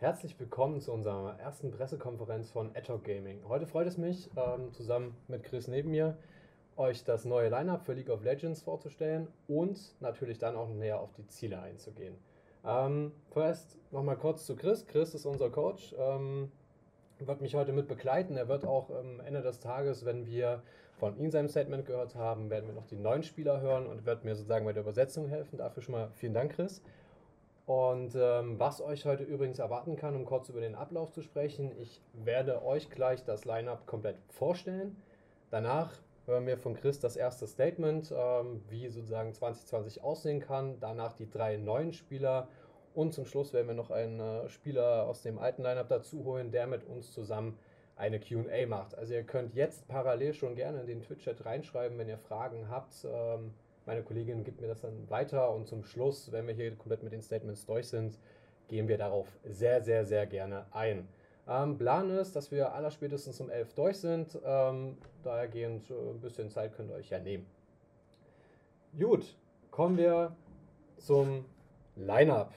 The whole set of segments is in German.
Herzlich willkommen zu unserer ersten Pressekonferenz von Adhoc Gaming. Heute freut es mich, ähm, zusammen mit Chris neben mir, euch das neue Lineup für League of Legends vorzustellen und natürlich dann auch näher auf die Ziele einzugehen. Ähm, vorerst nochmal kurz zu Chris. Chris ist unser Coach, ähm, wird mich heute mit begleiten. Er wird auch am Ende des Tages, wenn wir von ihm sein Statement gehört haben, werden wir noch die neuen Spieler hören und wird mir sozusagen bei der Übersetzung helfen. Dafür schon mal vielen Dank, Chris. Und ähm, was euch heute übrigens erwarten kann, um kurz über den Ablauf zu sprechen, ich werde euch gleich das Lineup komplett vorstellen. Danach hören wir von Chris das erste Statement, ähm, wie sozusagen 2020 aussehen kann. Danach die drei neuen Spieler und zum Schluss werden wir noch einen äh, Spieler aus dem alten Lineup dazu holen, der mit uns zusammen eine QA macht. Also ihr könnt jetzt parallel schon gerne in den Twitch-Chat reinschreiben, wenn ihr Fragen habt. Ähm, meine Kollegin gibt mir das dann weiter und zum Schluss, wenn wir hier komplett mit den Statements durch sind, gehen wir darauf sehr, sehr, sehr gerne ein. Ähm, Plan ist, dass wir allerspätestens um 11 durch sind. Ähm, dahergehend äh, ein bisschen Zeit könnt ihr euch ja nehmen. Gut, kommen wir zum Line-Up.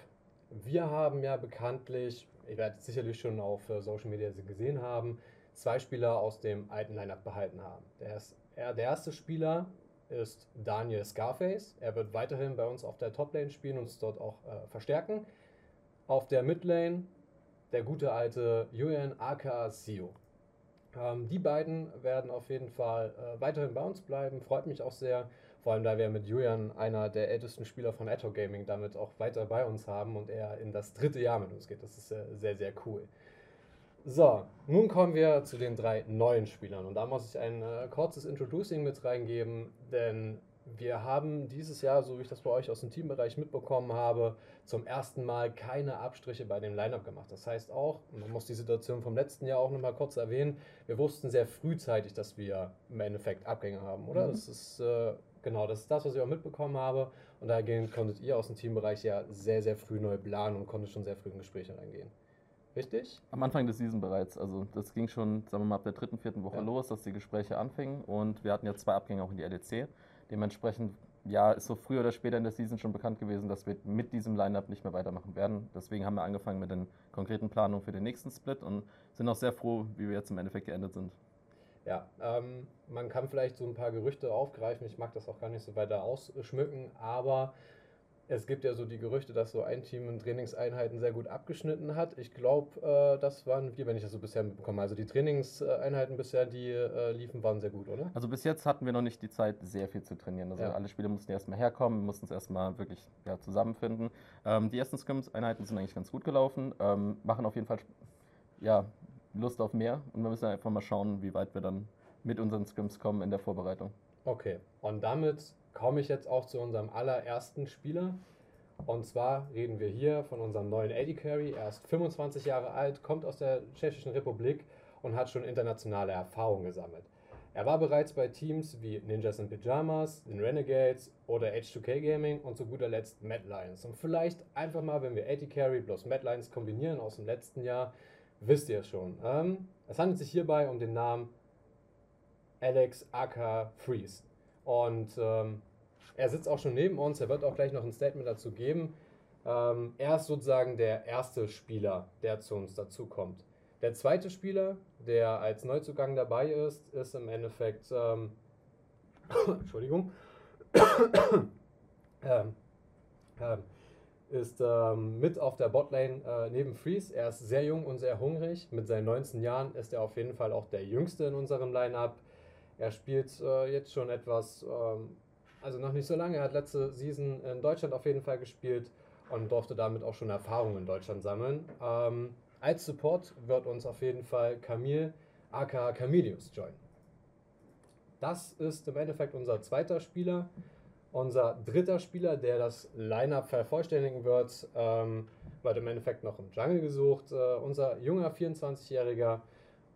Wir haben ja bekanntlich, ihr werdet sicherlich schon auf äh, Social Media gesehen haben, zwei Spieler aus dem alten Line-Up behalten haben. Der, ist, der erste Spieler ist Daniel Scarface. Er wird weiterhin bei uns auf der Top-Lane spielen und uns dort auch äh, verstärken. Auf der Mid-Lane der gute alte Julian aka Sio. Ähm, die beiden werden auf jeden Fall äh, weiterhin bei uns bleiben. Freut mich auch sehr. Vor allem, da wir mit Julian einer der ältesten Spieler von Atto Gaming damit auch weiter bei uns haben und er in das dritte Jahr mit uns geht. Das ist äh, sehr, sehr cool. So, nun kommen wir zu den drei neuen Spielern. Und da muss ich ein äh, kurzes Introducing mit reingeben, denn wir haben dieses Jahr, so wie ich das bei euch aus dem Teambereich mitbekommen habe, zum ersten Mal keine Abstriche bei dem Lineup gemacht. Das heißt auch, man muss die Situation vom letzten Jahr auch nochmal kurz erwähnen, wir wussten sehr frühzeitig, dass wir im Endeffekt Abgänge haben, oder? Mhm. Das ist äh, genau, das ist das, was ich auch mitbekommen habe. Und dahingehend konntet ihr aus dem Teambereich ja sehr, sehr früh neu planen und konntet schon sehr früh in Gespräche reingehen. Richtig? Am Anfang des Season bereits. Also das ging schon, sagen wir mal, ab der dritten, vierten Woche ja. los, dass die Gespräche anfingen. Und wir hatten ja zwei Abgänge auch in die LEC. Dementsprechend, ja, ist so früher oder später in der Season schon bekannt gewesen, dass wir mit diesem Lineup nicht mehr weitermachen werden. Deswegen haben wir angefangen mit den konkreten Planungen für den nächsten Split und sind auch sehr froh, wie wir jetzt im Endeffekt geendet sind. Ja, ähm, man kann vielleicht so ein paar Gerüchte aufgreifen. Ich mag das auch gar nicht so weiter ausschmücken, aber es gibt ja so die Gerüchte, dass so ein Team in Trainingseinheiten sehr gut abgeschnitten hat. Ich glaube, äh, das waren wir, wenn ich das so bisher mitbekomme. Also die Trainingseinheiten bisher, die äh, liefen, waren sehr gut, oder? Also bis jetzt hatten wir noch nicht die Zeit, sehr viel zu trainieren. Also ja. alle Spieler mussten erstmal herkommen, mussten es erstmal wirklich ja, zusammenfinden. Ähm, die ersten Scrims-Einheiten sind eigentlich ganz gut gelaufen, ähm, machen auf jeden Fall ja, Lust auf mehr und wir müssen einfach mal schauen, wie weit wir dann mit unseren Scrims kommen in der Vorbereitung. Okay, und damit komme ich jetzt auch zu unserem allerersten Spieler. Und zwar reden wir hier von unserem neuen Eddie Carey. Er ist 25 Jahre alt, kommt aus der Tschechischen Republik und hat schon internationale Erfahrungen gesammelt. Er war bereits bei Teams wie Ninjas in Pyjamas, den Renegades oder H2K Gaming und zu guter Letzt Mad Lions. Und vielleicht einfach mal, wenn wir Eddie Carey plus Mad Lions kombinieren aus dem letzten Jahr, wisst ihr schon. Ähm, es handelt sich hierbei um den Namen Alex Aka Freeze. Und ähm, er sitzt auch schon neben uns, er wird auch gleich noch ein Statement dazu geben. Ähm, er ist sozusagen der erste Spieler, der zu uns dazukommt. Der zweite Spieler, der als Neuzugang dabei ist, ist im Endeffekt, ähm, Entschuldigung, ähm, ähm, ist ähm, mit auf der Botlane äh, neben Freeze. Er ist sehr jung und sehr hungrig. Mit seinen 19 Jahren ist er auf jeden Fall auch der jüngste in unserem Line-Up. Er spielt äh, jetzt schon etwas, ähm, also noch nicht so lange. Er hat letzte Season in Deutschland auf jeden Fall gespielt und durfte damit auch schon Erfahrungen in Deutschland sammeln. Ähm, als Support wird uns auf jeden Fall Camille aka Camilius joinen. Das ist im Endeffekt unser zweiter Spieler. Unser dritter Spieler, der das Line-Up vervollständigen wird, ähm, wird im Endeffekt noch im Jungle gesucht. Äh, unser junger 24-Jähriger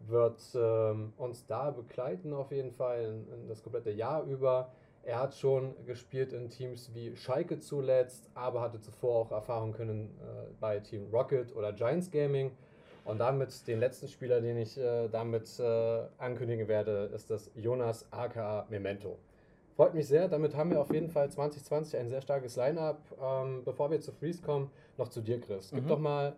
wird ähm, uns da begleiten auf jeden Fall in, in das komplette Jahr über. Er hat schon gespielt in Teams wie Schalke zuletzt, aber hatte zuvor auch Erfahrung können äh, bei Team Rocket oder Giants Gaming. Und damit den letzten Spieler, den ich äh, damit äh, ankündigen werde, ist das Jonas aka Memento. Freut mich sehr, damit haben wir auf jeden Fall 2020 ein sehr starkes Line-Up. Ähm, bevor wir zu Freeze kommen, noch zu dir, Chris. Gib mhm. doch mal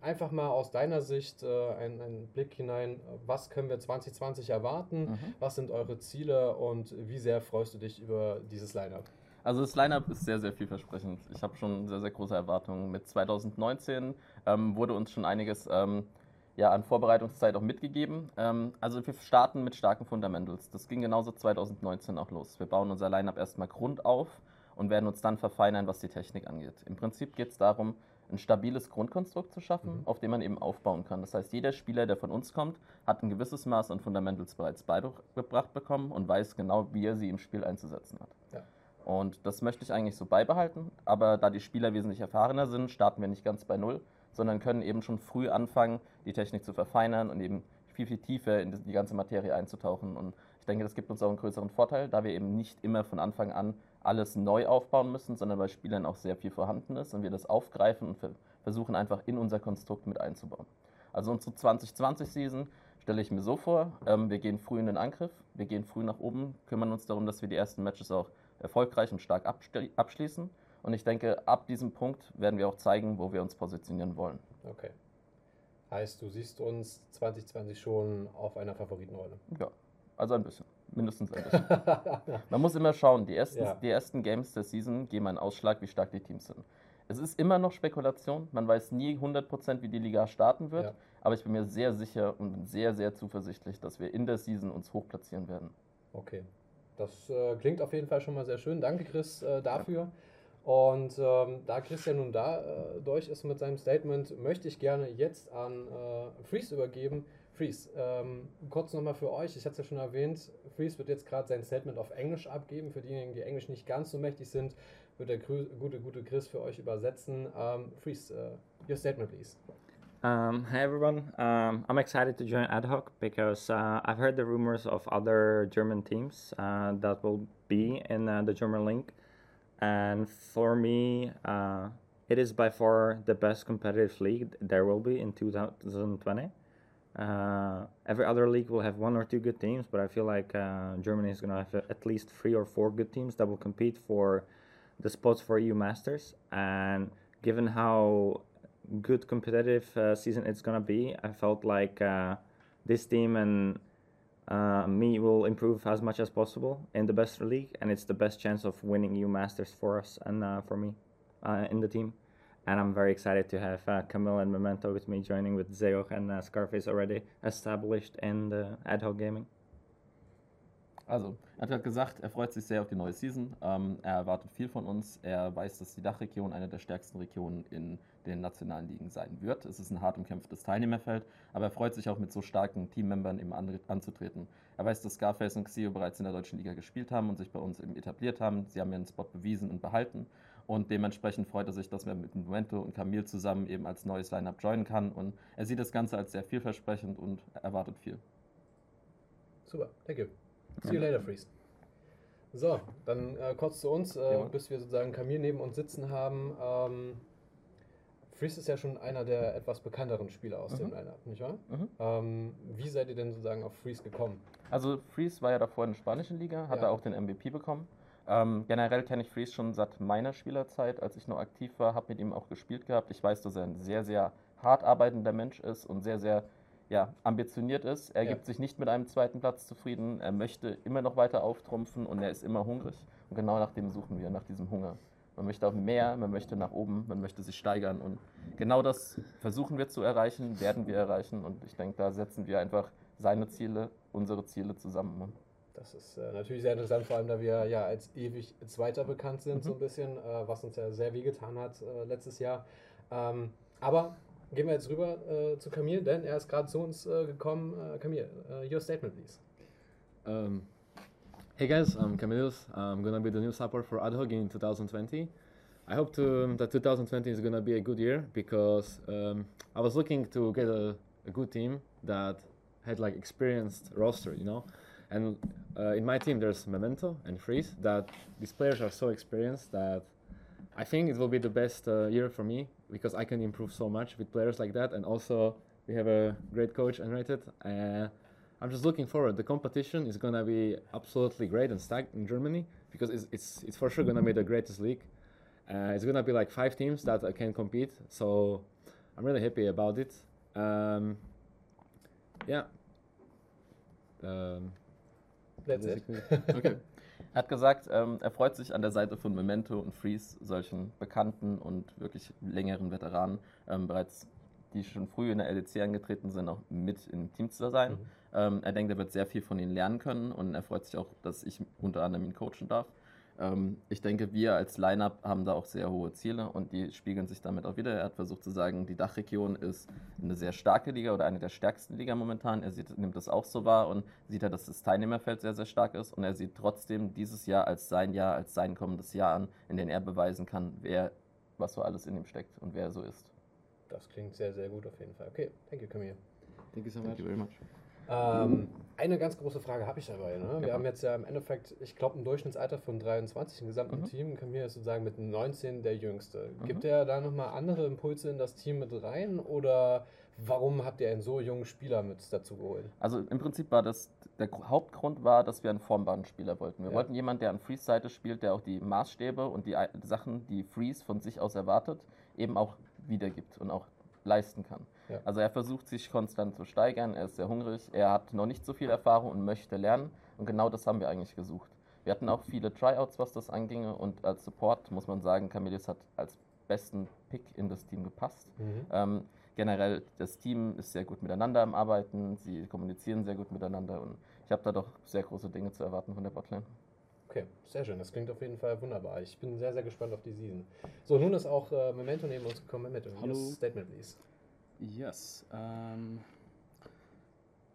einfach mal aus deiner Sicht äh, einen, einen, Blick hinein, was können wir 2020 erwarten, mhm. was sind eure Ziele und wie sehr freust du dich über dieses Line-up? Also das Line-up ist sehr, sehr vielversprechend. Ich habe schon sehr, sehr große Erwartungen. Mit 2019 ähm, wurde uns schon einiges ähm, ja, an Vorbereitungszeit auch mitgegeben. Ähm, also wir starten mit starken Fundamentals. Das ging genauso 2019 auch los. Wir bauen unser Line-up erstmal Grund auf und werden uns dann verfeinern, was die Technik angeht. Im Prinzip geht es darum, ein stabiles Grundkonstrukt zu schaffen, mhm. auf dem man eben aufbauen kann. Das heißt, jeder Spieler, der von uns kommt, hat ein gewisses Maß an Fundamentals bereits beigebracht bekommen und weiß genau, wie er sie im Spiel einzusetzen hat. Ja. Und das möchte ich eigentlich so beibehalten, aber da die Spieler wesentlich erfahrener sind, starten wir nicht ganz bei Null, sondern können eben schon früh anfangen, die Technik zu verfeinern und eben viel, viel tiefer in die ganze Materie einzutauchen. Und ich denke, das gibt uns auch einen größeren Vorteil, da wir eben nicht immer von Anfang an alles neu aufbauen müssen, sondern bei Spielern auch sehr viel vorhanden ist und wir das aufgreifen und versuchen einfach in unser Konstrukt mit einzubauen. Also unsere 2020-Season stelle ich mir so vor, ähm, wir gehen früh in den Angriff, wir gehen früh nach oben, kümmern uns darum, dass wir die ersten Matches auch erfolgreich und stark abschließen. Und ich denke, ab diesem Punkt werden wir auch zeigen, wo wir uns positionieren wollen. Okay. Heißt, du siehst uns 2020 schon auf einer Favoritenrolle? Ja, also ein bisschen mindestens ein bisschen. Man muss immer schauen, die ersten, ja. die ersten Games der Season geben einen Ausschlag, wie stark die Teams sind. Es ist immer noch Spekulation, man weiß nie 100%, wie die Liga starten wird, ja. aber ich bin mir sehr sicher und sehr, sehr zuversichtlich, dass wir in der Season uns hoch platzieren werden. Okay, das äh, klingt auf jeden Fall schon mal sehr schön. Danke, Chris, äh, dafür. Ja. Und ähm, da Christian nun da äh, durch ist mit seinem Statement, möchte ich gerne jetzt an äh, Freeze übergeben. Freeze, ähm, kurz nochmal für euch, ich hatte es ja schon erwähnt, Freeze wird jetzt gerade sein Statement auf Englisch abgeben. Für diejenigen, die Englisch nicht ganz so mächtig sind, wird der gute, gute Chris für euch übersetzen. Um, Freeze, uh, your statement, please. Um, hi everyone. Um, I'm excited to join Ad Hoc because uh, I've heard the rumors of other German teams uh, that will be in uh, the German League, and for me, uh, it is by far the best competitive league there will be in 2020. Uh, every other league will have one or two good teams, but I feel like uh, Germany is going to have at least three or four good teams that will compete for the spots for EU Masters. And given how good competitive uh, season it's going to be, I felt like uh, this team and uh, me will improve as much as possible in the best league, and it's the best chance of winning EU Masters for us and uh, for me in the team and I'm very excited to have uh, Camille and Memento with me joining with Zeoch and uh, Scarface already established in the ad hoc gaming. Also, er hat gesagt, er freut sich sehr auf die neue Season. Ähm, er erwartet viel von uns. Er weiß, dass die Dachregion eine der stärksten Regionen in den nationalen Ligen sein wird. Es ist ein hart umkämpftes Teilnehmerfeld, aber er freut sich auch mit so starken Teammembern eben anzutreten. Er weiß, dass Scarface und Xio bereits in der deutschen Liga gespielt haben und sich bei uns eben etabliert haben. Sie haben ihren Spot bewiesen und behalten. Und dementsprechend freut er sich, dass er mit Momento und Camille zusammen eben als neues Lineup joinen kann. Und er sieht das Ganze als sehr vielversprechend und erwartet viel. Super, thank you. See you later, Freeze. So, dann äh, kurz zu uns, äh, bis wir sozusagen Camille neben uns sitzen haben. Ähm, Freeze ist ja schon einer der etwas bekannteren Spieler aus mhm. dem Lineup, nicht wahr? Mhm. Ähm, wie seid ihr denn sozusagen auf Freeze gekommen? Also Freeze war ja davor in der spanischen Liga, hat ja. er auch den MVP bekommen. Ähm, generell kenne ich Freeze schon seit meiner Spielerzeit, als ich noch aktiv war, habe mit ihm auch gespielt gehabt. Ich weiß, dass er ein sehr, sehr hart arbeitender Mensch ist und sehr, sehr ja, ambitioniert ist. Er ja. gibt sich nicht mit einem zweiten Platz zufrieden. Er möchte immer noch weiter auftrumpfen und er ist immer hungrig. Und genau nach dem suchen wir, nach diesem Hunger. Man möchte auch mehr, man möchte nach oben, man möchte sich steigern. Und genau das versuchen wir zu erreichen, werden wir erreichen. Und ich denke, da setzen wir einfach seine Ziele, unsere Ziele zusammen. Das ist äh, natürlich sehr interessant, vor allem da wir ja als ewig Zweiter bekannt sind, mhm. so ein bisschen, äh, was uns ja sehr wehgetan hat äh, letztes Jahr. Ähm, aber gehen wir jetzt rüber äh, zu Camille, denn er ist gerade zu uns äh, gekommen. Äh, Camille, your statement, please. Um, hey guys, I'm Camillus. I'm gonna be the new support for AdHoc in 2020. I hope to, um, that 2020 is gonna be a good year because um, I was looking to get a, a good team that had like experienced roster, you know. And uh, in my team, there's Memento and Freeze. That these players are so experienced that I think it will be the best uh, year for me because I can improve so much with players like that. And also, we have a great coach, Unrated. Uh, I'm just looking forward. The competition is gonna be absolutely great and stacked in Germany because it's it's, it's for sure gonna be the greatest league. Uh, it's gonna be like five teams that can compete. So I'm really happy about it. Um, yeah. Um, That's it. Okay. Er hat gesagt, ähm, er freut sich an der Seite von Memento und Freeze, solchen bekannten und wirklich längeren Veteranen, ähm, bereits die schon früh in der LEC angetreten sind, auch mit im Team zu sein. Mhm. Ähm, er denkt, er wird sehr viel von ihnen lernen können und er freut sich auch, dass ich unter anderem ihn coachen darf. Ähm, ich denke, wir als Lineup haben da auch sehr hohe Ziele und die spiegeln sich damit auch wieder. Er hat versucht zu sagen, die Dachregion ist eine sehr starke Liga oder eine der stärksten Liga momentan. Er sieht, nimmt das auch so wahr und sieht ja, dass das Teilnehmerfeld sehr, sehr stark ist und er sieht trotzdem dieses Jahr als sein Jahr, als sein kommendes Jahr an, in dem er beweisen kann, wer was so alles in ihm steckt und wer er so ist. Das klingt sehr, sehr gut auf jeden Fall. Okay, thank you, Camille. Thank you so Thank much. you very much. Ähm, eine ganz große Frage habe ich dabei. Ne? Wir Ja. haben jetzt ja im Endeffekt, ich glaube, ein Durchschnittsalter von 23 im gesamten Mhm. Team. Camille ist sozusagen mit 19 der Jüngste. Mhm. Gibt er da nochmal andere Impulse in das Team mit rein oder warum habt ihr einen so jungen Spieler mit dazu geholt? Also im Prinzip war das, der Gr- Hauptgrund war, dass wir einen formbaren Spieler wollten. Wir Ja. wollten jemanden, der an Freeze-Seite spielt, der auch die Maßstäbe und die Sachen, die Freeze von sich aus erwartet, eben auch wiedergibt und auch leisten kann. Ja. Also er versucht sich konstant zu steigern, er ist sehr hungrig, er hat noch nicht so viel Erfahrung und möchte lernen und genau das haben wir eigentlich gesucht. Wir hatten auch viele Tryouts, was das anginge und als Support muss man sagen, Camillus hat als besten Pick in das Team gepasst. Ähm, generell, das Team ist sehr gut miteinander am Arbeiten, sie kommunizieren sehr gut miteinander und ich habe da doch sehr große Dinge zu erwarten von der Botlane. Okay, sehr schön. Das klingt auf jeden Fall wunderbar. Ich bin sehr, sehr gespannt auf die Season. So, nun ist auch äh, Memento neben uns gekommen. Memento, Hallo. statement, please. Yes. Um,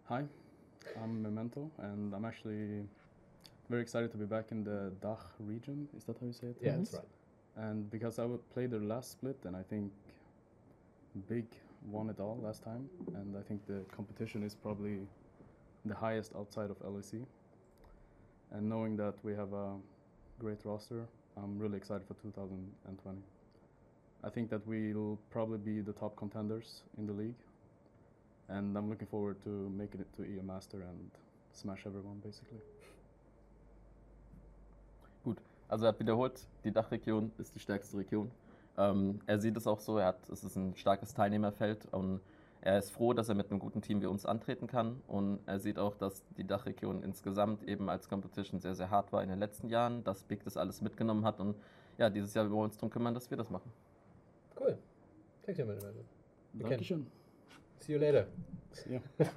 hi, I'm Memento, and I'm actually very excited to be back in the Dach region. Is that how you say it? Yeah, that's right. And because I would play their last split, and I think Big won it all last time, and I think the competition is probably the highest outside of LEC. And knowing that we have a great roster, I'm really excited for 2020. I think that we'll probably be the top contenders in the league, and I'm looking forward to making it to EA Master and smash everyone basically. Also er hat wiederholt, die Dachregion ist die stärkste Region. Ähm, er sieht es auch so, er hat, es ist ein starkes Teilnehmerfeld und er ist froh, dass er mit einem guten Team wie uns antreten kann. Und er sieht auch, dass die Dachregion insgesamt eben als Competition sehr, sehr hart war in den letzten Jahren, dass Big das alles mitgenommen hat und ja, dieses Jahr wollen wir uns darum kümmern, dass wir das machen. Care, Memento. Okay. Dankeschön. See you later. Ja.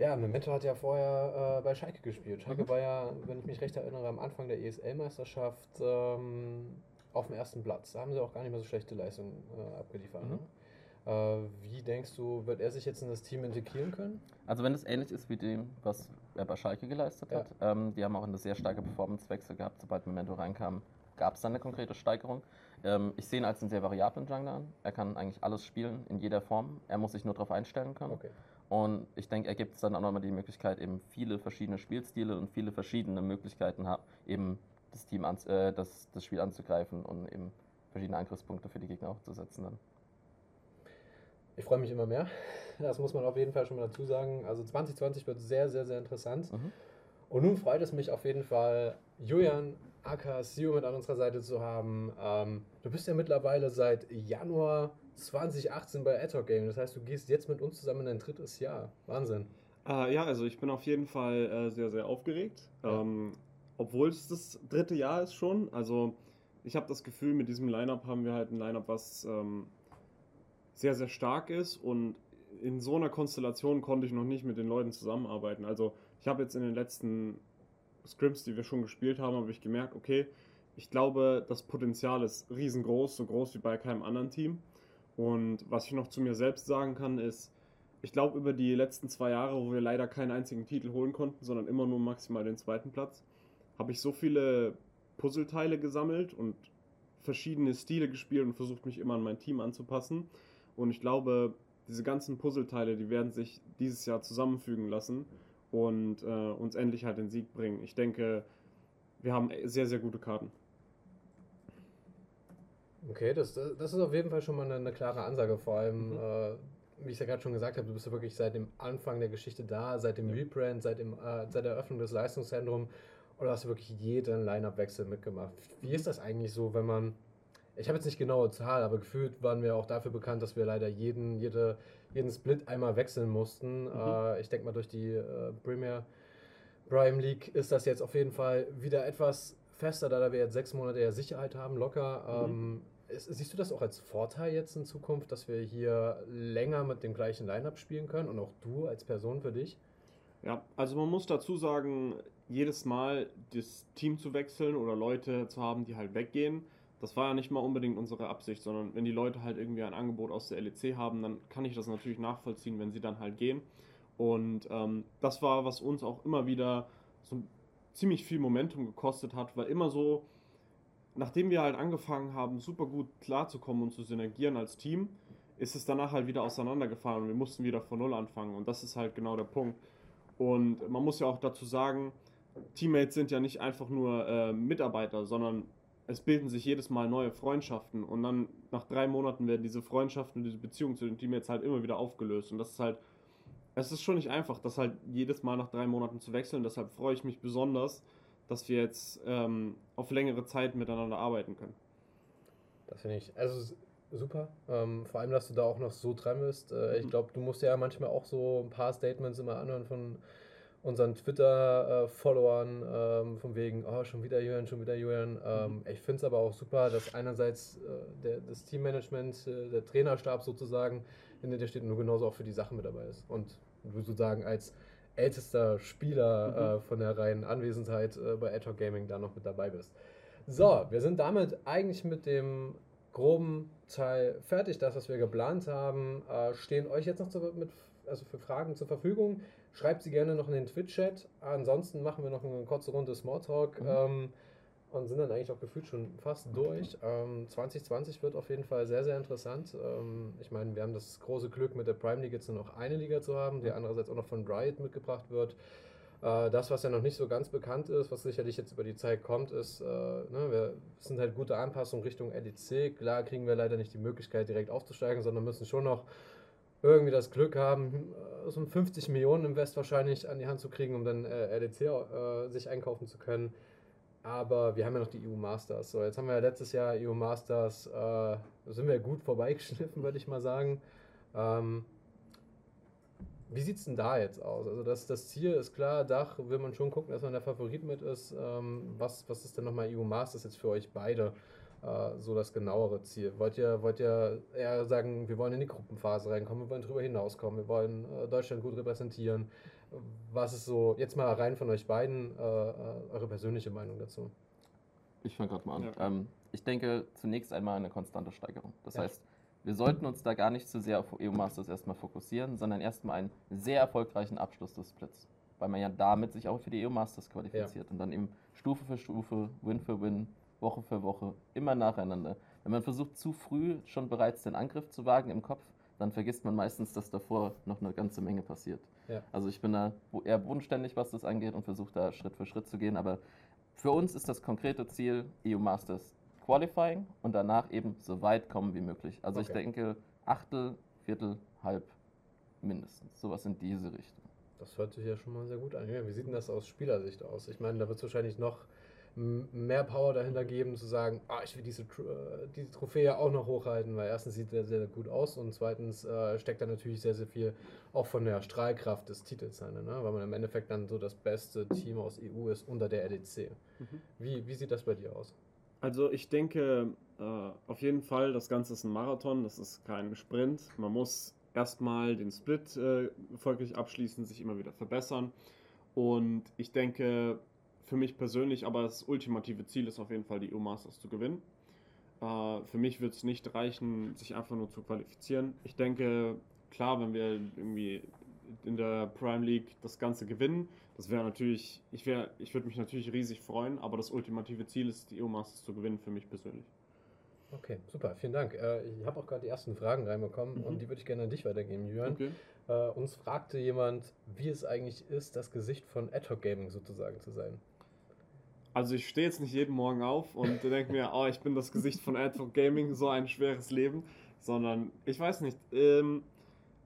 Ja, Memento hat ja vorher äh, bei Schalke gespielt. Schalke Mhm. war ja, wenn ich mich recht erinnere, am Anfang der ESL-Meisterschaft ähm, auf dem ersten Platz. Da haben sie auch gar nicht mehr so schlechte Leistungen äh, abgeliefert. Mhm. Ne? Wie denkst du, wird er sich jetzt in das Team integrieren können? Also wenn es ähnlich ist wie dem, was er bei Schalke geleistet Ja. hat, ähm, die haben auch eine sehr starke Performance-Wechsel gehabt, sobald Memento reinkam, gab es dann eine konkrete Steigerung. Ähm, ich sehe ihn als einen sehr variablen Jungler an. Er kann eigentlich alles spielen, in jeder Form. Er muss sich nur darauf einstellen können. Okay. Und ich denke, er gibt es dann auch nochmal die Möglichkeit, eben viele verschiedene Spielstile und viele verschiedene Möglichkeiten hat, eben das Team an, äh, das, das Spiel anzugreifen und eben verschiedene Angriffspunkte für die Gegner aufzusetzen dann. Ich freue mich immer mehr. Das muss man auf jeden Fall schon mal dazu sagen. Also 2020 wird sehr, sehr, sehr interessant. Mhm. Und nun freut es mich auf jeden Fall, Julian aka Sio mit an unserer Seite zu haben. Ähm, du bist ja mittlerweile seit Januar 2018 bei Adhoc Game. Das heißt, du gehst jetzt mit uns zusammen in dein drittes Jahr. Wahnsinn. Äh, ja, also ich bin auf jeden Fall äh, sehr, sehr aufgeregt. Ja. Ähm, obwohl es das dritte Jahr ist schon. Also ich habe das Gefühl, mit diesem Lineup haben wir halt ein Lineup, was ähm, sehr, sehr stark ist. Und in so einer Konstellation konnte ich noch nicht mit den Leuten zusammenarbeiten. Also ich habe jetzt in den letzten Scrims, die wir schon gespielt haben, habe ich gemerkt, okay, ich glaube, das Potenzial ist riesengroß, so groß wie bei keinem anderen Team. Und was ich noch zu mir selbst sagen kann, ist, ich glaube, über die letzten zwei Jahre, wo wir leider keinen einzigen Titel holen konnten, sondern immer nur maximal den zweiten Platz, habe ich so viele Puzzleteile gesammelt und verschiedene Stile gespielt und versucht, mich immer an mein Team anzupassen. Und ich glaube, diese ganzen Puzzleteile, die werden sich dieses Jahr zusammenfügen lassen und äh, uns endlich halt den Sieg bringen. Ich denke, wir haben sehr, sehr gute Karten. Okay, das, das ist auf jeden Fall schon mal eine, eine klare Ansage. Vor allem, Mhm. äh, wie ich es ja gerade schon gesagt habe, du bist ja wirklich seit dem Anfang der Geschichte da, seit dem Ja. Rebrand, seit, dem, äh, seit der Eröffnung des Leistungszentrums und hast du wirklich jeden Line-Up-Wechsel mitgemacht. Wie ist das eigentlich so, wenn man ich habe jetzt nicht genaue Zahl, aber gefühlt waren wir auch dafür bekannt, dass wir leider jeden, jede, jeden Split einmal wechseln mussten. Mhm. Äh, ich denke mal, durch die äh, Premier Prime League ist das jetzt auf jeden Fall wieder etwas fester, da wir jetzt sechs Monate ja Sicherheit haben, locker. Mhm. Ähm, ist, siehst du das auch als Vorteil jetzt in Zukunft, dass wir hier länger mit dem gleichen Lineup spielen können und auch du als Person für dich? Ja, also man muss dazu sagen, jedes Mal das Team zu wechseln oder Leute zu haben, die halt weggehen, das war ja nicht mal unbedingt unsere Absicht, sondern wenn die Leute halt irgendwie ein Angebot aus der LEC haben, dann kann ich das natürlich nachvollziehen, wenn sie dann halt gehen. Und ähm, das war, was uns auch immer wieder so ziemlich viel Momentum gekostet hat, weil immer so, nachdem wir halt angefangen haben, super gut klarzukommen und zu synergieren als Team, ist es danach halt wieder auseinandergefallen und wir mussten wieder von Null anfangen. Und das ist halt genau der Punkt. Und man muss ja auch dazu sagen, Teammates sind ja nicht einfach nur äh, Mitarbeiter, sondern es bilden sich jedes Mal neue Freundschaften und dann nach drei Monaten werden diese Freundschaften und diese Beziehungen zu den Teammates halt immer wieder aufgelöst. Und das ist halt, es ist schon nicht einfach, das halt jedes Mal nach drei Monaten zu wechseln. Deshalb freue ich mich besonders, dass wir jetzt ähm, auf längere Zeit miteinander arbeiten können. Das finde ich, also super. Ähm, vor allem, dass du da auch noch so dran bist. Äh, ich mhm. glaube, du musst ja manchmal auch so ein paar Statements immer anhören von unseren Twitter-Followern ähm, von wegen, oh, schon wieder Julian, schon wieder Julian. Ähm, mhm. ich finde es aber auch super, dass einerseits äh, der, das Teammanagement, äh, der Trainerstab sozusagen hinter dir steht und du genauso auch für die Sache mit dabei bist. Und du sozusagen als ältester Spieler mhm. äh, von der reinen Anwesenheit äh, bei Ad Gaming da noch mit dabei bist. So, wir sind damit eigentlich mit dem groben Teil fertig. Das, was wir geplant haben, äh, stehen euch jetzt noch zu, mit, also für Fragen zur Verfügung. Schreibt sie gerne noch in den Twitch-Chat. Ansonsten machen wir noch eine kurze Runde Smalltalk mhm. ähm, und sind dann eigentlich auch gefühlt schon fast durch. Ähm, 2020 wird auf jeden Fall sehr, sehr interessant. Ähm, ich meine, wir haben das große Glück, mit der Prime League jetzt nur noch eine Liga zu haben, die andererseits auch noch von Riot mitgebracht wird. Äh, das, was ja noch nicht so ganz bekannt ist, was sicherlich jetzt über die Zeit kommt, ist, äh, ne, wir sind halt gute Anpassungen Richtung LEC. Klar kriegen wir leider nicht die Möglichkeit, direkt aufzusteigen, sondern müssen schon noch irgendwie das Glück haben, so ein 50 Millionen Invest wahrscheinlich an die Hand zu kriegen, um dann äh, RDC äh, sich einkaufen zu können. Aber wir haben ja noch die EU Masters. So, jetzt haben wir ja letztes Jahr EU Masters, äh, sind wir gut vorbeigeschliffen, würde ich mal sagen. Ähm, wie sieht es denn da jetzt aus? Also das, das Ziel ist klar, Dach will man schon gucken, dass man der Favorit mit ist. Ähm, was, was ist denn nochmal EU Masters jetzt für euch beide? Äh, so das genauere Ziel? Wollt ihr, wollt ihr eher sagen, wir wollen in die Gruppenphase reinkommen, wir wollen darüber hinauskommen, wir wollen äh, Deutschland gut repräsentieren? Was ist so, jetzt mal rein von euch beiden, äh, eure persönliche Meinung dazu? Ich fange gerade mal an. Ja. Ähm, ich denke zunächst einmal eine konstante Steigerung. Das ja. heißt, wir sollten uns da gar nicht zu sehr auf EU Masters erstmal fokussieren, sondern erstmal einen sehr erfolgreichen Abschluss des Splits. Weil man ja damit sich auch für die EU Masters qualifiziert ja. und dann eben Stufe für Stufe, Win für Win Woche für Woche, immer nacheinander. Wenn man versucht, zu früh schon bereits den Angriff zu wagen im Kopf, dann vergisst man meistens, dass davor noch eine ganze Menge passiert. Ja. Also ich bin da eher bodenständig, was das angeht und versuche da Schritt für Schritt zu gehen. Aber für uns ist das konkrete Ziel EU Masters Qualifying und danach eben so weit kommen wie möglich. Also okay. ich denke Achtel, Viertel, Halb mindestens. Sowas in diese Richtung. Das hört sich ja schon mal sehr gut an. wie sieht denn das aus Spielersicht aus? Ich meine, da wird es wahrscheinlich noch mehr Power dahinter geben, zu sagen, ah, ich will diese, äh, diese Trophäe auch noch hochhalten, weil erstens sieht er sehr, sehr gut aus und zweitens äh, steckt da natürlich sehr, sehr viel auch von der Strahlkraft des Titels drin, ne? weil man im Endeffekt dann so das beste Team aus EU ist unter der LEC. Mhm. Wie, wie sieht das bei dir aus? Also ich denke äh, auf jeden Fall, das Ganze ist ein Marathon, das ist kein Sprint. Man muss erstmal den Split äh, erfolgreich abschließen, sich immer wieder verbessern. Und ich denke, für mich persönlich aber das ultimative Ziel ist auf jeden Fall, die EU Masters zu gewinnen. Äh, für mich wird es nicht reichen, sich einfach nur zu qualifizieren. Ich denke, klar, wenn wir irgendwie in der Prime League das Ganze gewinnen, das wäre natürlich, ich, wär, ich würde mich natürlich riesig freuen, aber das ultimative Ziel ist, die EU Masters zu gewinnen, für mich persönlich. Okay, super, vielen Dank. Äh, ich habe auch gerade die ersten Fragen reinbekommen mhm. und die würde ich gerne an dich weitergeben, Jürgen. Okay. Äh, uns fragte jemand, wie es eigentlich ist, das Gesicht von Ad Hoc Gaming sozusagen zu sein. Also ich stehe jetzt nicht jeden Morgen auf und denke mir, oh, ich bin das Gesicht von Advoc Gaming, so ein schweres Leben, sondern ich weiß nicht. Ähm,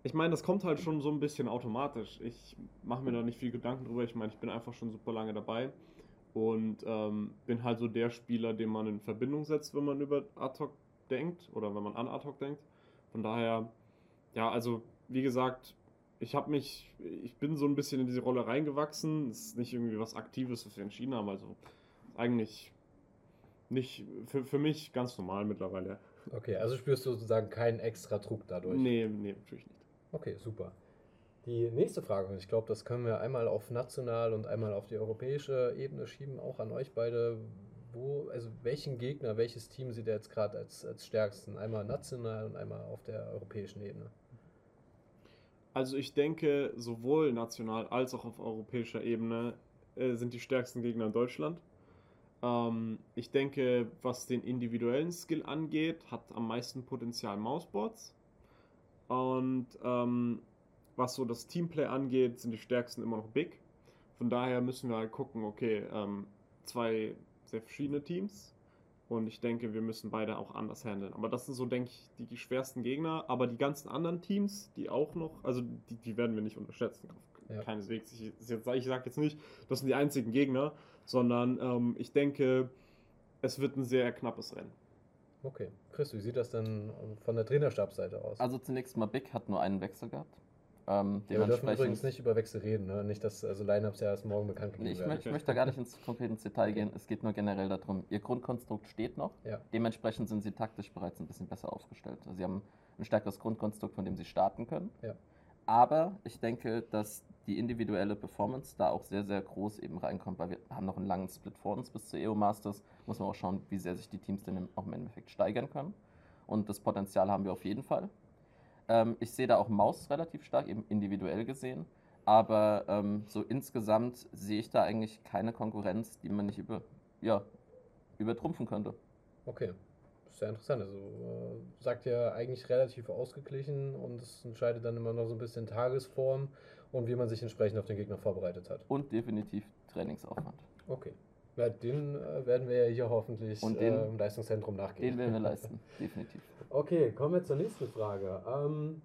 ich meine, das kommt halt schon so ein bisschen automatisch. Ich mache mir da nicht viel Gedanken drüber. Ich meine, ich bin einfach schon super lange dabei und ähm, bin halt so der Spieler, den man in Verbindung setzt, wenn man über Ad-Hoc denkt oder wenn man an Ad-Hoc denkt. Von daher, ja, also wie gesagt, ich habe mich, ich bin so ein bisschen in diese Rolle reingewachsen. Es ist nicht irgendwie was Aktives, was wir entschieden haben. Also eigentlich nicht für, für mich ganz normal mittlerweile. Okay, also spürst du sozusagen keinen extra Druck dadurch? Nee, nee, natürlich nicht. Okay, super. Die nächste Frage, und ich glaube, das können wir einmal auf national und einmal auf die europäische Ebene schieben, auch an euch beide. Wo, also welchen Gegner, welches Team seht ihr jetzt gerade als, als stärksten? Einmal national und einmal auf der europäischen Ebene. Also ich denke, sowohl national als auch auf europäischer Ebene äh, sind die stärksten Gegner in Deutschland. Ähm, ich denke, was den individuellen Skill angeht, hat am meisten Potenzial Mouseboards. Und ähm, was so das Teamplay angeht, sind die stärksten immer noch Big. Von daher müssen wir halt gucken, okay, ähm, zwei sehr verschiedene Teams. Und ich denke, wir müssen beide auch anders handeln. Aber das sind so, denke ich, die, schwersten Gegner. Aber die ganzen anderen Teams, die auch noch, also die, die werden wir nicht unterschätzen. Ja. Keineswegs. Ich, ich sage jetzt nicht, das sind die einzigen Gegner, sondern ähm, ich denke, es wird ein sehr knappes Rennen. Okay. Chris, wie sieht das denn von der Trainerstabsseite aus? Also zunächst mal Big hat nur einen Wechsel gehabt. Ähm, ja, wir dürfen übrigens nicht über Wechsel reden, ne? nicht, dass also Lineups ja erst morgen bekannt gegeben nee, ich, möchte, ich möchte da gar nicht ins konkrete Detail gehen. Es geht nur generell darum, ihr Grundkonstrukt steht noch. Ja. Dementsprechend sind sie taktisch bereits ein bisschen besser aufgestellt. Also sie haben ein stärkeres Grundkonstrukt, von dem sie starten können. Ja. Aber ich denke, dass die individuelle Performance da auch sehr, sehr groß eben reinkommt, weil wir haben noch einen langen Split vor uns bis zur EO Masters. Muss man auch schauen, wie sehr sich die Teams denn auch im Endeffekt steigern können. Und das Potenzial haben wir auf jeden Fall. Ähm, ich sehe da auch Maus relativ stark, eben individuell gesehen. Aber ähm, so insgesamt sehe ich da eigentlich keine Konkurrenz, die man nicht über, ja, übertrumpfen könnte. Okay, sehr interessant. Also äh, sagt ja eigentlich relativ ausgeglichen und es entscheidet dann immer noch so ein bisschen Tagesform und wie man sich entsprechend auf den Gegner vorbereitet hat. Und definitiv Trainingsaufwand. Okay. Ja, den äh, werden wir ja hier hoffentlich Und den- äh, im Leistungszentrum nachgehen. Den werden wir leisten, definitiv. Okay, kommen wir zur nächsten Frage. Ähm,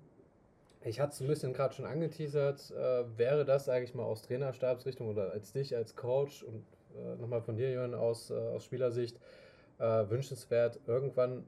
ich hatte es ein bisschen gerade schon angeteasert. Äh, wäre das, sage ich mal, aus Trainerstabsrichtung oder als dich als Coach und äh, nochmal von dir, Jörn, aus, äh, aus Spielersicht äh, wünschenswert, irgendwann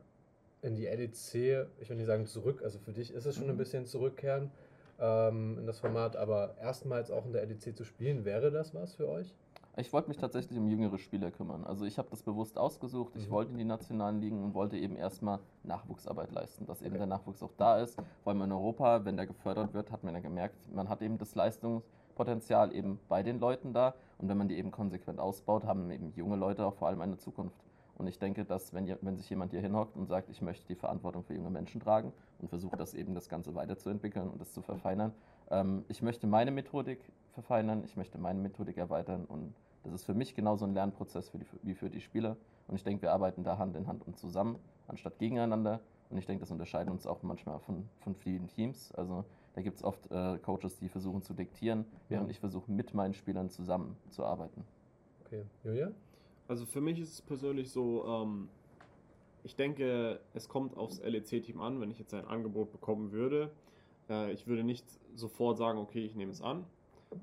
in die LEC, ich will nicht sagen zurück, also für dich ist es schon ein Mhm. bisschen zurückkehren ähm, in das Format, aber erstmals auch in der LEC zu spielen, wäre das was für euch? Ich wollte mich tatsächlich um jüngere Spieler kümmern. Also ich habe das bewusst ausgesucht. Ich Mhm. wollte in die nationalen Ligen und wollte eben erstmal Nachwuchsarbeit leisten, dass eben Okay. der Nachwuchs auch da ist. Vor allem in Europa, wenn der gefördert wird, hat man ja gemerkt, man hat eben das Leistungspotenzial eben bei den Leuten da. Und wenn man die eben konsequent ausbaut, haben eben junge Leute auch vor allem eine Zukunft. Und ich denke, dass wenn, wenn sich jemand hier hinhockt und sagt, ich möchte die Verantwortung für junge Menschen tragen und versucht das eben das Ganze weiterzuentwickeln und das zu verfeinern, ähm, ich möchte meine Methodik verfeinern, ich möchte meine Methodik erweitern und das ist für mich genauso ein Lernprozess für die, wie für die Spieler. Und ich denke, wir arbeiten da Hand in Hand und zusammen, anstatt gegeneinander. Und ich denke, das unterscheidet uns auch manchmal von, von vielen Teams. Also da gibt es oft äh, Coaches, die versuchen zu diktieren, während Ja. ich versuche, mit meinen Spielern zusammen zu arbeiten. Okay, Julia? Also für mich ist es persönlich so, ähm, ich denke, es kommt aufs LEC-Team an, wenn ich jetzt ein Angebot bekommen würde. Äh, ich würde nicht sofort sagen, okay, ich nehme es an,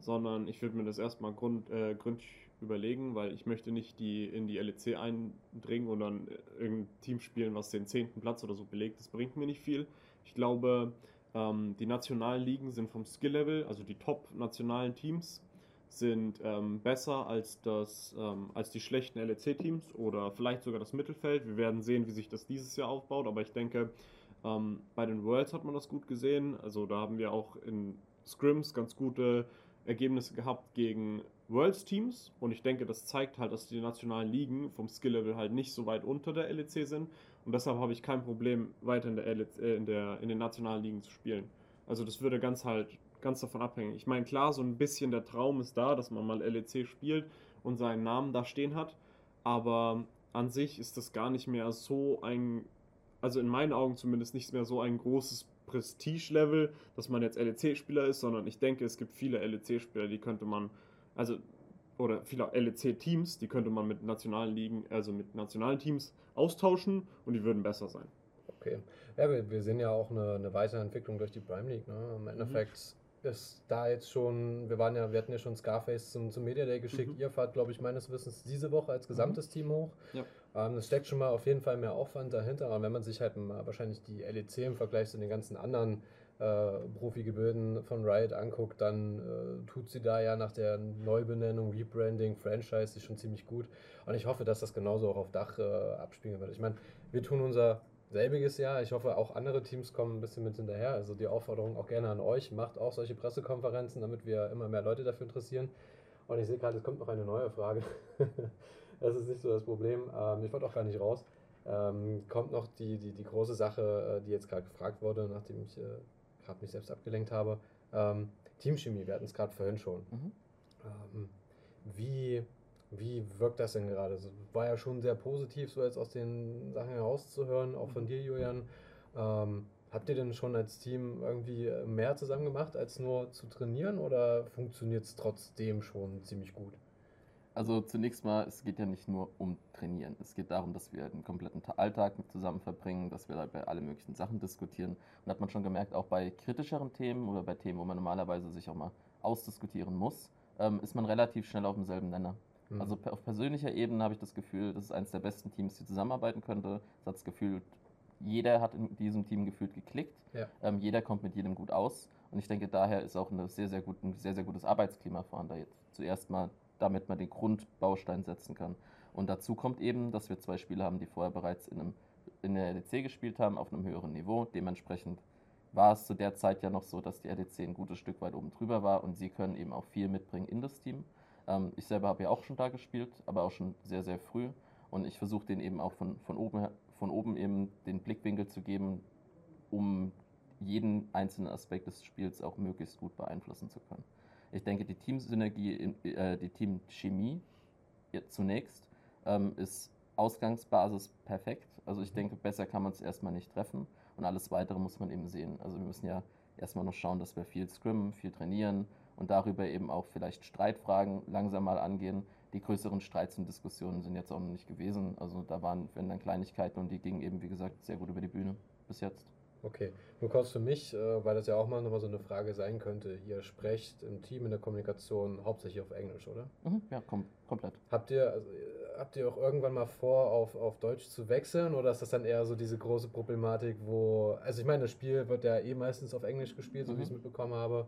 sondern ich würde mir das erstmal grund, äh, gründlich überlegen, weil ich möchte nicht die in die LEC eindringen und dann äh, irgendein Team spielen, was den zehnten Platz oder so belegt. Das bringt mir nicht viel. Ich glaube, ähm, die nationalen Ligen sind vom Skill-Level, also die top-nationalen Teams, sind ähm, besser als, das, ähm, als die schlechten LEC-Teams oder vielleicht sogar das Mittelfeld. Wir werden sehen, wie sich das dieses Jahr aufbaut, aber ich denke, ähm, bei den Worlds hat man das gut gesehen. Also da haben wir auch in Scrims ganz gute Ergebnisse gehabt gegen Worlds-Teams und ich denke, das zeigt halt, dass die nationalen Ligen vom Skill-Level halt nicht so weit unter der LEC sind und deshalb habe ich kein Problem, weiter in der, LEC, äh, in der in den nationalen Ligen zu spielen. Also das würde ganz halt ganz davon abhängen. Ich meine, klar, so ein bisschen der Traum ist da, dass man mal LEC spielt und seinen Namen da stehen hat, aber an sich ist das gar nicht mehr so ein, also in meinen Augen zumindest nicht mehr so ein großes Prestige-Level, dass man jetzt LEC-Spieler ist, sondern ich denke, es gibt viele LEC-Spieler, die könnte man, also oder viele LEC-Teams, die könnte man mit nationalen Ligen, also mit nationalen Teams austauschen und die würden besser sein. Okay. Ja, wir, wir sehen ja auch eine, eine Weiterentwicklung durch die Prime League. Ne? Im Endeffekt ist da jetzt schon, wir waren ja, wir hatten ja schon Scarface zum, zum Media Day geschickt. Mhm. Ihr fahrt, glaube ich, meines Wissens diese Woche als gesamtes Team hoch. Ja. Ähm, das steckt schon mal auf jeden Fall mehr Aufwand dahinter. Aber wenn man sich halt mal wahrscheinlich die LEC im Vergleich zu den ganzen anderen äh, Profigebilden von Riot anguckt, dann äh, tut sie da ja nach der Neubenennung, Rebranding, Franchise sich schon ziemlich gut. Und ich hoffe, dass das genauso auch auf Dach äh, abspielen wird. Ich meine, wir tun unser selbiges Jahr. Ich hoffe, auch andere Teams kommen ein bisschen mit hinterher. Also die Aufforderung auch gerne an euch. Macht auch solche Pressekonferenzen, damit wir immer mehr Leute dafür interessieren. Und ich sehe gerade, es kommt noch eine neue Frage. das ist nicht so das Problem. Ähm, ich wollte auch gar nicht raus. Ähm, kommt noch die, die, die große Sache, äh, die jetzt gerade gefragt wurde, nachdem ich äh, gerade mich selbst abgelenkt habe. Ähm, Teamchemie, wir hatten es gerade vorhin schon. Mhm. Wie, wie wirkt das denn gerade? Es war ja schon sehr positiv, so jetzt aus den Sachen herauszuhören, auch von dir, Julian. Ähm, habt ihr denn schon als Team irgendwie mehr zusammen gemacht, als nur zu trainieren oder funktioniert es trotzdem schon ziemlich gut? Also zunächst mal, es geht ja nicht nur um Trainieren. Es geht darum, dass wir den kompletten Ta- Alltag mit zusammen verbringen, dass wir dabei alle möglichen Sachen diskutieren. Und hat man schon gemerkt, auch bei kritischeren Themen oder bei Themen, wo man normalerweise sich auch mal ausdiskutieren muss, ähm, ist man relativ schnell auf demselben Nenner. Mhm. Also pe- auf persönlicher Ebene habe ich das Gefühl, das ist eines der besten Teams, die zusammenarbeiten könnte. Es hat das Gefühl, jeder hat in diesem Team gefühlt geklickt. Ja. Ähm, jeder kommt mit jedem gut aus. Und ich denke, daher ist auch sehr, sehr gut, ein sehr, sehr gutes Arbeitsklima vorhanden, da jetzt zuerst mal, damit man den Grundbaustein setzen kann. Und dazu kommt eben, dass wir zwei Spieler haben, die vorher bereits in, einem, in der LEC gespielt haben, auf einem höheren Niveau. Dementsprechend war es zu der Zeit ja noch so, dass die LEC ein gutes Stück weit oben drüber war und sie können eben auch viel mitbringen in das Team. Ähm, ich selber habe ja auch schon da gespielt, aber auch schon sehr, sehr früh. Und ich versuche denen eben auch von, von, oben, von oben eben den Blickwinkel zu geben, um jeden einzelnen Aspekt des Spiels auch möglichst gut beeinflussen zu können. Ich denke, die Teamsynergie, äh, die Teamchemie zunächst ähm, ist Ausgangsbasis perfekt. Also ich denke, besser kann man es erstmal nicht treffen und alles weitere muss man eben sehen. Also wir müssen ja erstmal noch schauen, dass wir viel scrimmen, viel trainieren und darüber eben auch vielleicht Streitfragen langsam mal angehen. Die größeren Streits und Diskussionen sind jetzt auch noch nicht gewesen. Also da waren, wenn dann Kleinigkeiten und die gingen eben, wie gesagt, sehr gut über die Bühne bis jetzt. Okay, nur kurz für mich, äh, weil das ja auch mal nochmal so eine Frage sein könnte. Ihr sprecht im Team in der Kommunikation hauptsächlich auf Englisch, oder? Mhm, ja, kom komplett. Habt ihr, also, habt ihr auch irgendwann mal vor, auf, auf Deutsch zu wechseln oder ist das dann eher so diese große Problematik, wo, also ich meine, das Spiel wird ja eh meistens auf Englisch gespielt, so wie ich es Mhm. mitbekommen habe,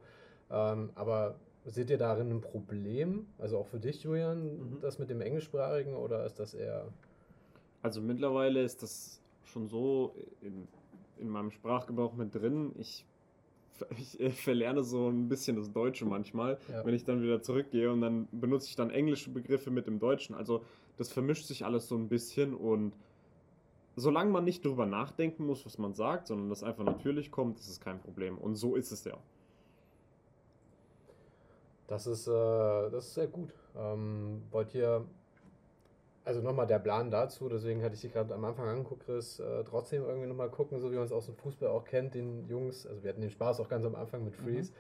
ähm, aber seht ihr darin ein Problem, also auch für dich, Julian, Mhm. das mit dem Englischsprachigen oder ist das eher, Also mittlerweile ist das schon so in, in meinem Sprachgebrauch mit drin. Ich, ich, verlerne so ein bisschen das Deutsche manchmal, Ja. wenn ich dann wieder zurückgehe und dann benutze ich dann englische Begriffe mit dem Deutschen. Also das vermischt sich alles so ein bisschen und solange man nicht drüber nachdenken muss, was man sagt, sondern das einfach natürlich kommt, ist es kein Problem. Und so ist es ja. Das ist, äh, das ist sehr gut. Ähm, wollt ihr, also nochmal der Plan dazu, deswegen hatte ich dich gerade am Anfang angeguckt, Chris, äh, trotzdem irgendwie nochmal gucken, so wie man es aus dem Fußball auch kennt, den Jungs, also wir hatten den Spaß auch ganz am Anfang mit Freeze,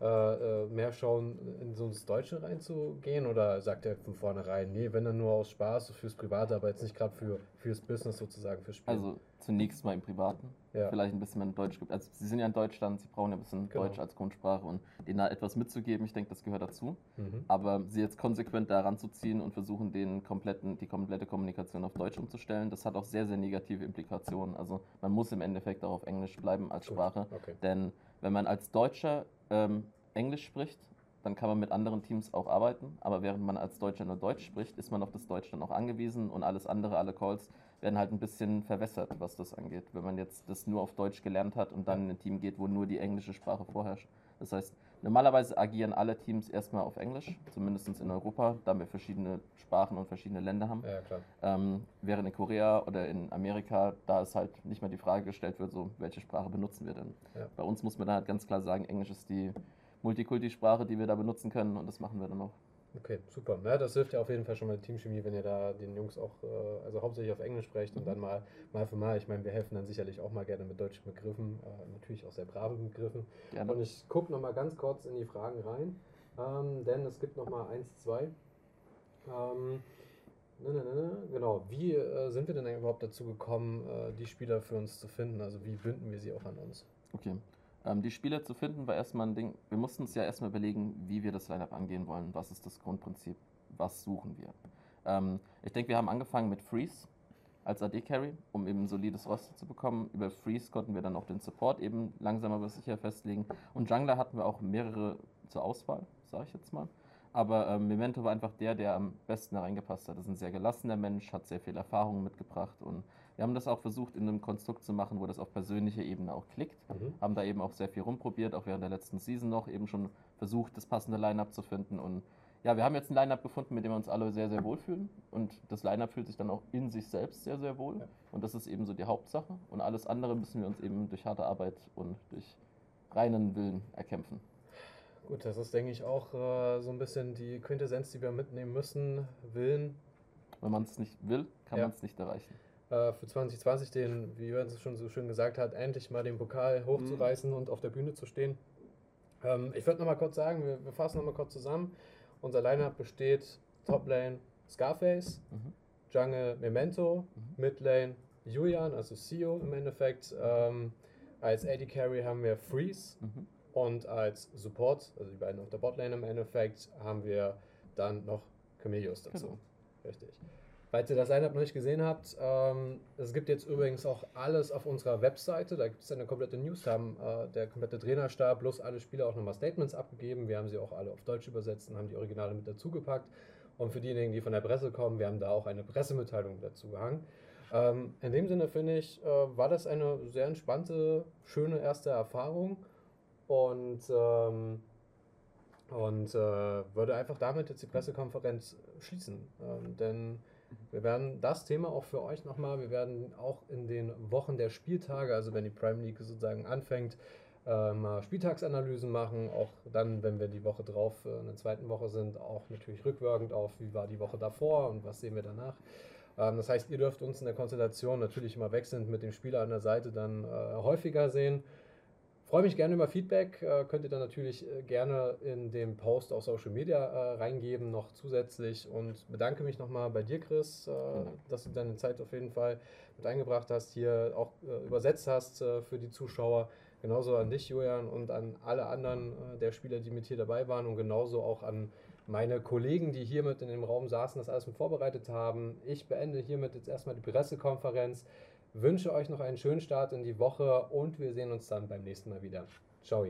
äh, äh, mehr schauen, in so ins Deutsche reinzugehen oder sagt er von vornherein, nee, wenn dann nur aus Spaß, so fürs Private, aber jetzt nicht gerade für, fürs Business sozusagen, fürs Spiel. Also zunächst mal im Privaten. ja. Vielleicht ein bisschen mehr in Deutsch gibt. Also sie sind ja in Deutschland, sie brauchen ja ein bisschen Genau. Deutsch als Grundsprache und denen da etwas mitzugeben, ich denke, das gehört dazu. Mhm. Aber sie jetzt konsequent daran zu ziehen und versuchen, den kompletten, die komplette Kommunikation auf Deutsch umzustellen, das hat auch sehr, sehr negative Implikationen. Also man muss im Endeffekt auch auf Englisch bleiben als Gut, Sprache. Okay. Denn wenn man als Deutscher ähm, Englisch spricht, dann kann man mit anderen Teams auch arbeiten. Aber während man als Deutscher nur Deutsch spricht, ist man auf das Deutsch dann auch angewiesen und alles andere, alle Calls werden halt ein bisschen verwässert, was das angeht. Wenn man jetzt das nur auf Deutsch gelernt hat und dann in ein Team geht, wo nur die englische Sprache vorherrscht. Das heißt, normalerweise agieren alle Teams erstmal auf Englisch, zumindest in Europa, da wir verschiedene Sprachen und verschiedene Länder haben. Ja, klar. Ähm, während in Korea oder in Amerika, da ist halt nicht mehr die Frage gestellt wird, so, welche Sprache benutzen wir denn? Ja. Bei uns muss man dann halt ganz klar sagen, Englisch ist die Multikulti-Sprache, die wir da benutzen können und das machen wir dann auch. Okay, super. Ja, das hilft ja auf jeden Fall schon mal der Teamchemie, wenn ihr da den Jungs auch, äh, also hauptsächlich auf Englisch sprecht und dann mal, mal für mal. Ich meine, wir helfen dann sicherlich auch mal gerne mit deutschen Begriffen, äh, natürlich auch sehr braven Begriffen. Gerne. Und ich gucke noch mal ganz kurz in die Fragen rein, ähm, denn es gibt noch mal eins, zwei. Ähm, ne, ne, ne, ne, genau. Wie äh, sind wir denn überhaupt dazu gekommen, äh, die Spieler für uns zu finden? Also wie binden wir sie auch an uns? Okay. Ähm, die Spieler zu finden war erstmal ein Ding. Wir mussten uns ja erstmal überlegen, wie wir das Lineup angehen wollen. Was ist das Grundprinzip? Was suchen wir? Ähm, ich denke, wir haben angefangen mit Freeze als AD-Carry, um eben solides Roster zu bekommen. Über Freeze konnten wir dann auch den Support eben langsam aber sicher festlegen. Und Jungler hatten wir auch mehrere zur Auswahl, sage ich jetzt mal. Aber ähm, Memento war einfach der, der am besten da reingepasst hat. Das ist ein sehr gelassener Mensch, hat sehr viel Erfahrung mitgebracht und wir haben das auch versucht in einem Konstrukt zu machen, wo das auf persönlicher Ebene auch klickt. Mhm. Haben da eben auch sehr viel rumprobiert, auch während der letzten Season noch eben schon versucht, das passende Line-Up zu finden und ja, wir haben jetzt ein Line-Up gefunden, mit dem wir uns alle sehr, sehr wohl fühlen. Und das Line-Up fühlt sich dann auch in sich selbst sehr, sehr wohl. Ja. Und das ist eben so die Hauptsache. Und alles andere müssen wir uns eben durch harte Arbeit und durch reinen Willen erkämpfen. Gut, das ist, denke ich, auch äh, so ein bisschen die Quintessenz, die wir mitnehmen müssen. Willen Wenn man es nicht will, kann Ja. man es nicht erreichen. Äh, für 2020, den, wie Jörn es schon so schön gesagt hat, endlich mal den Pokal hochzureißen und auf der Bühne zu stehen. Ähm, ich würde nochmal kurz sagen, wir, wir fassen nochmal kurz zusammen. Unser Lineup besteht Toplane Scarface, Mhm. Jungle Memento, Mhm. Midlane Julian, also CEO im Endeffekt. Ähm, als AD Carry haben wir Freeze Mhm. und als Support, also die beiden auf der Botlane im Endeffekt, haben wir dann noch Chameleos dazu. Genau. Richtig. Falls ihr das Lineup noch nicht gesehen habt, ähm, es gibt jetzt übrigens auch alles auf unserer Webseite. Da gibt es eine komplette News, haben äh, der komplette Trainerstab plus alle Spieler auch nochmal Statements abgegeben. Wir haben sie auch alle auf Deutsch übersetzt und haben die Originale mit dazugepackt. Und für diejenigen, die von der Presse kommen, wir haben da auch eine Pressemitteilung dazu gehangen. Ähm, in dem Sinne finde ich, äh, war das eine sehr entspannte, schöne erste Erfahrung und, ähm, und äh, würde einfach damit jetzt die Pressekonferenz schließen. Ähm, denn wir werden das Thema auch für euch nochmal, wir werden auch in den Wochen der Spieltage, also wenn die Prime League sozusagen anfängt, äh, mal Spieltagsanalysen machen, auch dann, wenn wir die Woche drauf äh, in der zweiten Woche sind, auch natürlich rückwirkend auf, wie war die Woche davor und was sehen wir danach. Ähm, das heißt, ihr dürft uns in der Konstellation natürlich immer wechselnd mit dem Spieler an der Seite dann äh, häufiger sehen. Freue mich gerne über Feedback. Äh, könnt ihr dann natürlich äh, gerne in dem Post auf Social Media äh, reingeben, noch zusätzlich. Und bedanke mich nochmal bei dir, Chris, äh, dass du deine Zeit auf jeden Fall mit eingebracht hast, hier auch äh, übersetzt hast äh, für die Zuschauer. Genauso an dich, Julian, und an alle anderen der Spieler, die mit hier dabei waren. Und genauso auch an meine Kollegen, die hier mit in dem Raum saßen, das alles mit vorbereitet haben. Ich beende hiermit jetzt erstmal die Pressekonferenz. Wünsche euch noch einen schönen Start in die Woche und wir sehen uns dann beim nächsten Mal wieder. Ciao.